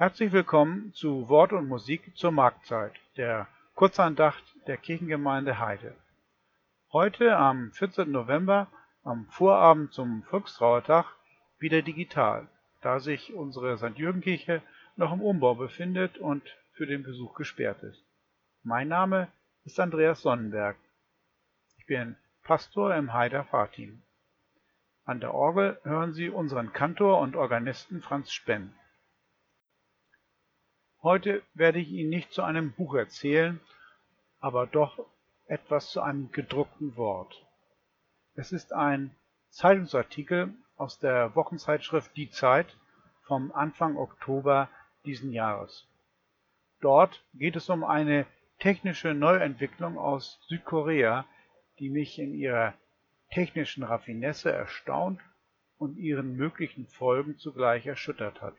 Herzlich willkommen zu Wort und Musik zur Marktzeit, der Kurzandacht der Kirchengemeinde Heide. Heute am 14. November, am Vorabend zum Volkstrauertag, wieder digital, da sich unsere St. Jürgen-Kirche noch im Umbau befindet und für den Besuch gesperrt ist. Mein Name ist Andreas Sonnenberg. Ich bin Pastor im Heider Fahrteam. An der Orgel hören Sie unseren Kantor und Organisten Franz Spenn. Heute werde ich Ihnen nicht zu einem Buch erzählen, aber doch etwas zu einem gedruckten Wort. Es ist ein Zeitungsartikel aus der Wochenzeitschrift Die Zeit vom Anfang Oktober diesen Jahres. Dort geht es um eine technische Neuentwicklung aus Südkorea, die mich in ihrer technischen Raffinesse erstaunt und ihren möglichen Folgen zugleich erschüttert hat.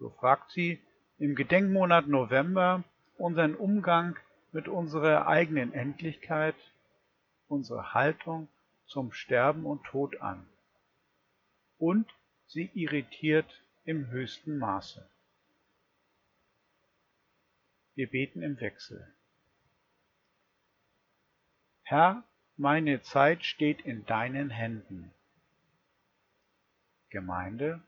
So fragt sie im Gedenkmonat November unseren Umgang mit unserer eigenen Endlichkeit, unsere Haltung zum Sterben und Tod an. Und sie irritiert im höchsten Maße. Wir beten im Wechsel. Herr, meine Zeit steht in deinen Händen. Gemeinde,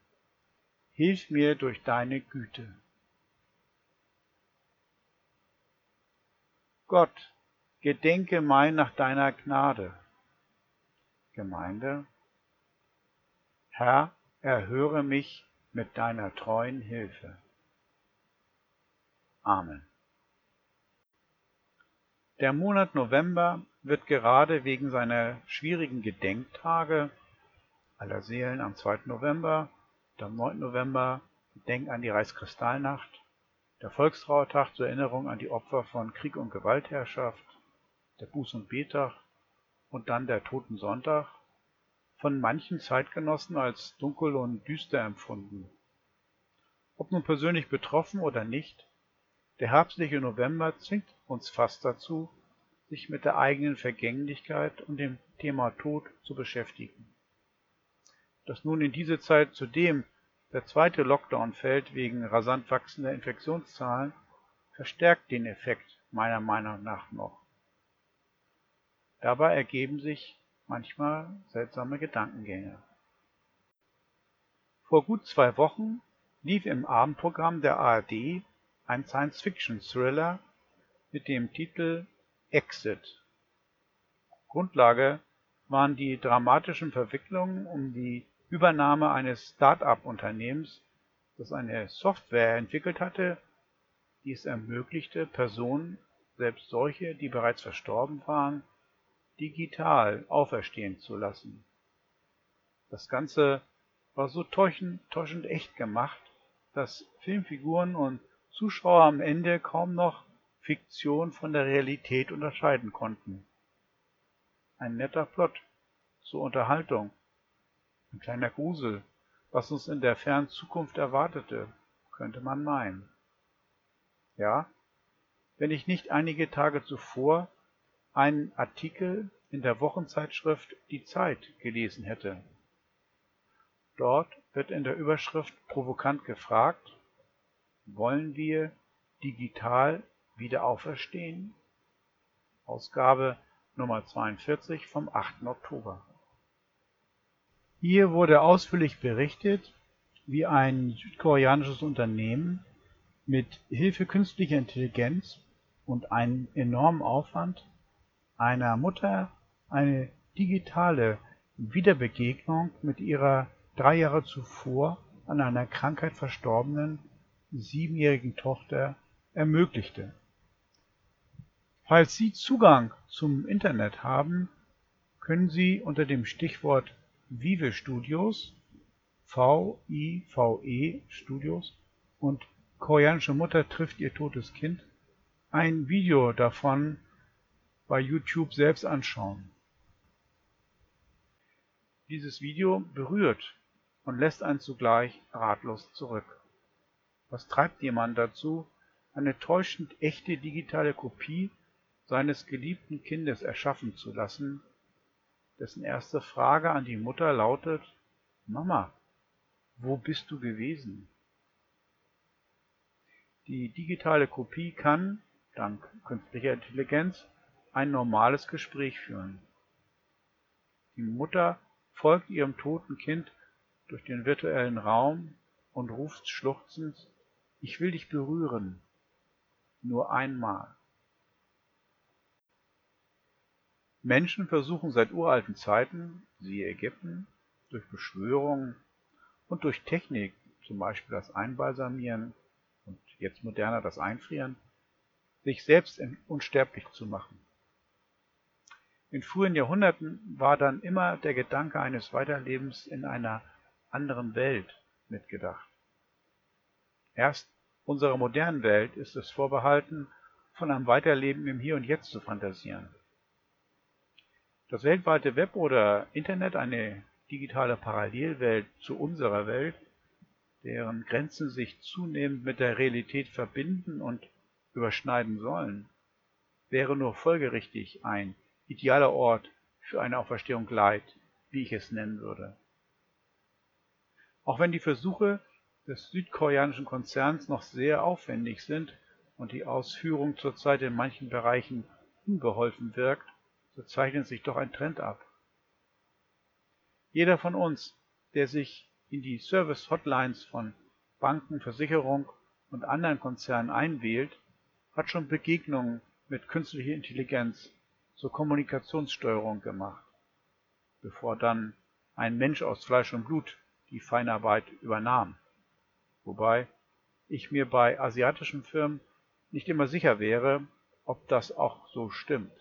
Hilf mir durch deine Güte. Gott, gedenke mein nach deiner Gnade. Gemeinde, Herr, erhöre mich mit deiner treuen Hilfe. Amen. Der Monat November wird gerade wegen seiner schwierigen Gedenktage aller Seelen am 2. November am 9. November Gedenken an die Reichskristallnacht, der Volkstrauertag zur Erinnerung an die Opfer von Krieg und Gewaltherrschaft, der Buß- und Betag und dann der Totensonntag, von manchen Zeitgenossen als dunkel und düster empfunden. Ob nun persönlich betroffen oder nicht, der herbstliche November zwingt uns fast dazu, sich mit der eigenen Vergänglichkeit und dem Thema Tod zu beschäftigen. Dass nun in diese Zeit zudem der zweite Lockdown fällt wegen rasant wachsender Infektionszahlen, verstärkt den Effekt meiner Meinung nach noch. Dabei ergeben sich manchmal seltsame Gedankengänge. Vor gut zwei Wochen lief im Abendprogramm der ARD ein Science-Fiction-Thriller mit dem Titel Exit. Grundlage waren die dramatischen Verwicklungen um die Übernahme eines Start-up-Unternehmens, das eine Software entwickelt hatte, die es ermöglichte, Personen, selbst solche, die bereits verstorben waren, digital auferstehen zu lassen. Das Ganze war so täuschend echt gemacht, dass Filmfiguren und Zuschauer am Ende kaum noch Fiktion von der Realität unterscheiden konnten. Ein netter Plot zur Unterhaltung ein kleiner Grusel, was uns in der fernen Zukunft erwartete, könnte man meinen. Ja, wenn ich nicht einige Tage zuvor einen Artikel in der Wochenzeitschrift Die Zeit gelesen hätte. Dort wird in der Überschrift provokant gefragt, wollen wir digital wieder auferstehen? Ausgabe Nummer 42 vom 8. Oktober. Hier wurde ausführlich berichtet, wie ein südkoreanisches Unternehmen mit Hilfe künstlicher Intelligenz und einem enormen Aufwand einer Mutter eine digitale Wiederbegegnung mit ihrer drei Jahre zuvor an einer Krankheit verstorbenen siebenjährigen Tochter ermöglichte. Falls Sie Zugang zum Internet haben, können Sie unter dem Stichwort Vive Studios (V-I-V-E Studios) und Koreanische Mutter trifft ihr totes Kind ein Video davon bei YouTube selbst anschauen. Dieses Video berührt und lässt einen zugleich ratlos zurück. Was treibt jemand dazu, eine täuschend echte digitale Kopie seines geliebten Kindes erschaffen zu lassen dessen erste Frage an die Mutter lautet: Mama, wo bist du gewesen? Die digitale Kopie kann, dank künstlicher Intelligenz, ein normales Gespräch führen. Die Mutter folgt ihrem toten Kind durch den virtuellen Raum und ruft schluchzend, ich will dich berühren, nur einmal. Menschen versuchen seit uralten Zeiten, siehe Ägypten, durch Beschwörungen und durch Technik, zum Beispiel das Einbalsamieren und jetzt moderner das Einfrieren, sich selbst unsterblich zu machen. In frühen Jahrhunderten war dann immer der Gedanke eines Weiterlebens in einer anderen Welt mitgedacht. Erst unserer modernen Welt ist es vorbehalten, von einem Weiterleben im Hier und Jetzt zu fantasieren. Das weltweite Web oder Internet, eine digitale Parallelwelt zu unserer Welt, deren Grenzen sich zunehmend mit der Realität verbinden und überschneiden sollen, wäre nur folgerichtig ein idealer Ort für eine Auferstehung Leid, wie ich es nennen würde. Auch wenn die Versuche des südkoreanischen Konzerns noch sehr aufwendig sind und die Ausführung zurzeit in manchen Bereichen unbeholfen wirkt, so zeichnet sich doch ein Trend ab. Jeder von uns, der sich in die Service-Hotlines von Banken, Versicherung und anderen Konzernen einwählt, hat schon Begegnungen mit künstlicher Intelligenz zur Kommunikationssteuerung gemacht, bevor dann ein Mensch aus Fleisch und Blut die Feinarbeit übernahm. Wobei ich mir bei asiatischen Firmen nicht immer sicher wäre, ob das auch so stimmt.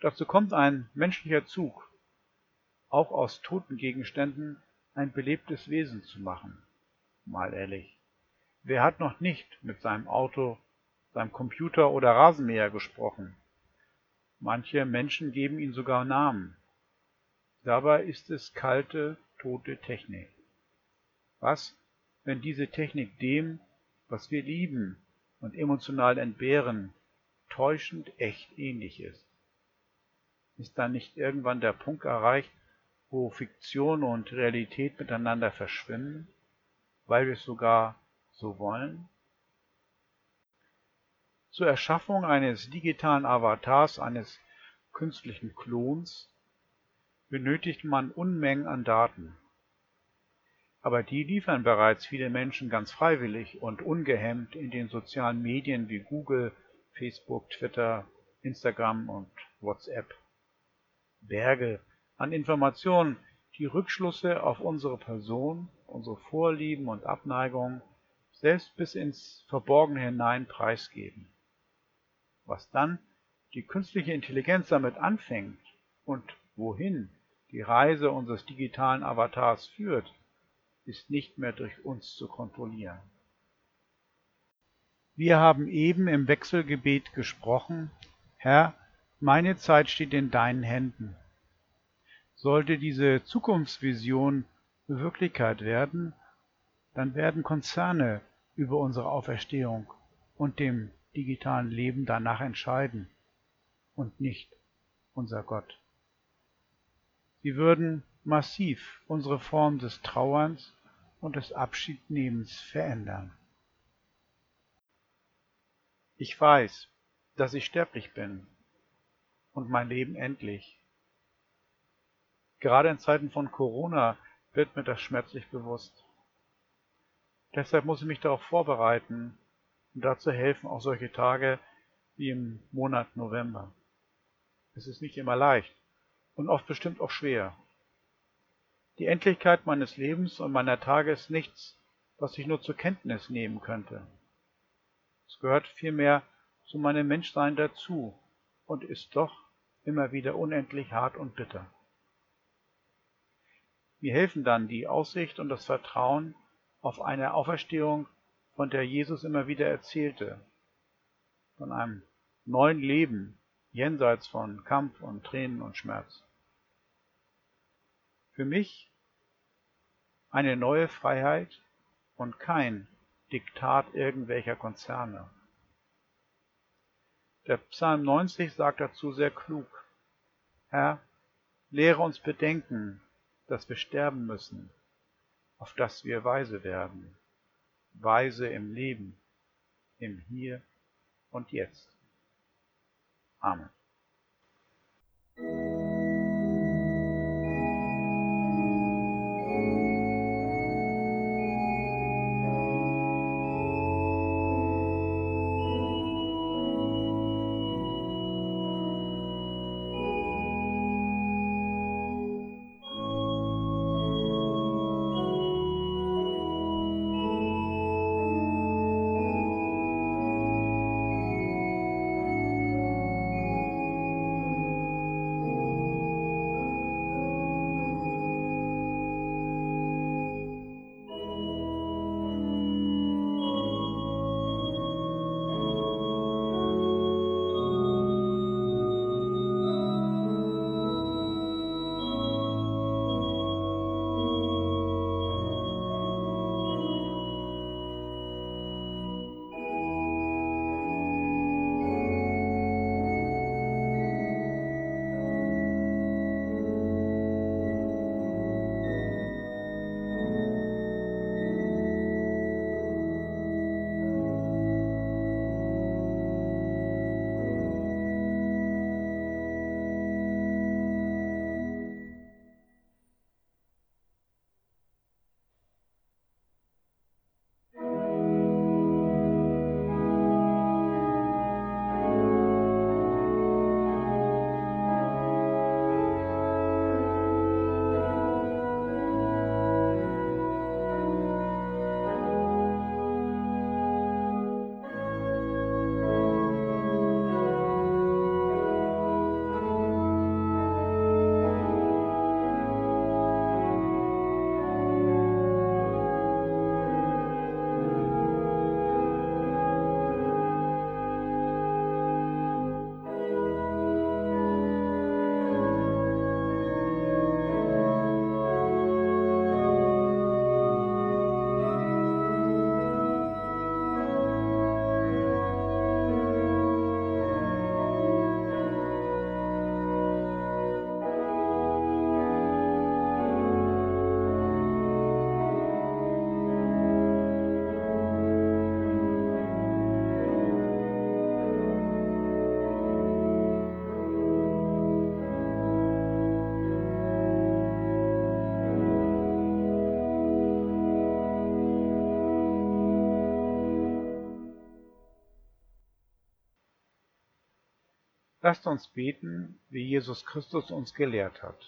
Dazu kommt ein menschlicher Zug, auch aus toten Gegenständen ein belebtes Wesen zu machen. Mal ehrlich, wer hat noch nicht mit seinem Auto, seinem Computer oder Rasenmäher gesprochen? Manche Menschen geben ihnen sogar Namen. Dabei ist es kalte, tote Technik. Was, wenn diese Technik dem, was wir lieben und emotional entbehren, täuschend echt ähnlich ist? Ist dann nicht irgendwann der Punkt erreicht, wo Fiktion und Realität miteinander verschwimmen, weil wir es sogar so wollen? Zur Erschaffung eines digitalen Avatars, eines künstlichen Klons, benötigt man Unmengen an Daten. Aber die liefern bereits viele Menschen ganz freiwillig und ungehemmt in den sozialen Medien wie Google, Facebook, Twitter, Instagram und WhatsApp. Berge an Informationen, die Rückschlüsse auf unsere Person, unsere Vorlieben und Abneigungen selbst bis ins Verborgene hinein preisgeben. Was dann die künstliche Intelligenz damit anfängt und wohin die Reise unseres digitalen Avatars führt, ist nicht mehr durch uns zu kontrollieren. Wir haben eben im Wechselgebet gesprochen, Herr, meine Zeit steht in deinen Händen. Sollte diese Zukunftsvision Wirklichkeit werden, dann werden Konzerne über unsere Auferstehung und dem digitalen Leben danach entscheiden und nicht unser Gott. Sie würden massiv unsere Form des Trauerns und des Abschiednehmens verändern. Ich weiß, dass ich sterblich bin und mein Leben endlich. Gerade in Zeiten von Corona wird mir das schmerzlich bewusst. Deshalb muss ich mich darauf vorbereiten und dazu helfen auch solche Tage wie im Monat November. Es ist nicht immer leicht und oft bestimmt auch schwer. Die Endlichkeit meines Lebens und meiner Tage ist nichts, was ich nur zur Kenntnis nehmen könnte. Es gehört vielmehr zu meinem Menschsein dazu und ist doch immer wieder unendlich hart und bitter. Mir helfen dann die Aussicht und das Vertrauen auf eine Auferstehung, von der Jesus immer wieder erzählte, von einem neuen Leben jenseits von Kampf und Tränen und Schmerz. Für mich eine neue Freiheit und kein Diktat irgendwelcher Konzerne. Der Psalm 90 sagt dazu sehr klug, Herr, lehre uns bedenken, dass wir sterben müssen, auf dass wir weise werden. weise im Leben, im Hier und Jetzt. Amen. Lasst uns beten, wie Jesus Christus uns gelehrt hat.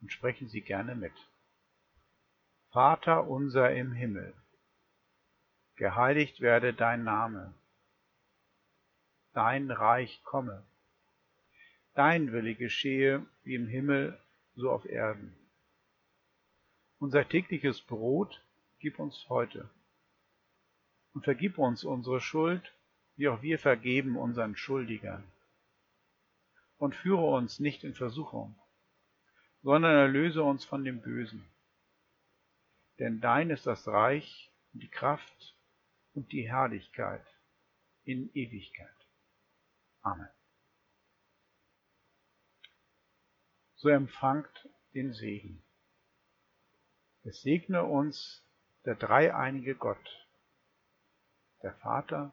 Und sprechen Sie gerne mit. Vater unser im Himmel, geheiligt werde dein Name, dein Reich komme, dein Wille geschehe wie im Himmel so auf Erden. Unser tägliches Brot gib uns heute und vergib uns unsere Schuld, wie auch wir vergeben unseren Schuldigern. Und führe uns nicht in Versuchung, sondern erlöse uns von dem Bösen. Denn dein ist das Reich und die Kraft und die Herrlichkeit in Ewigkeit. Amen. So empfangt den Segen. Es segne uns der dreieinige Gott, der Vater,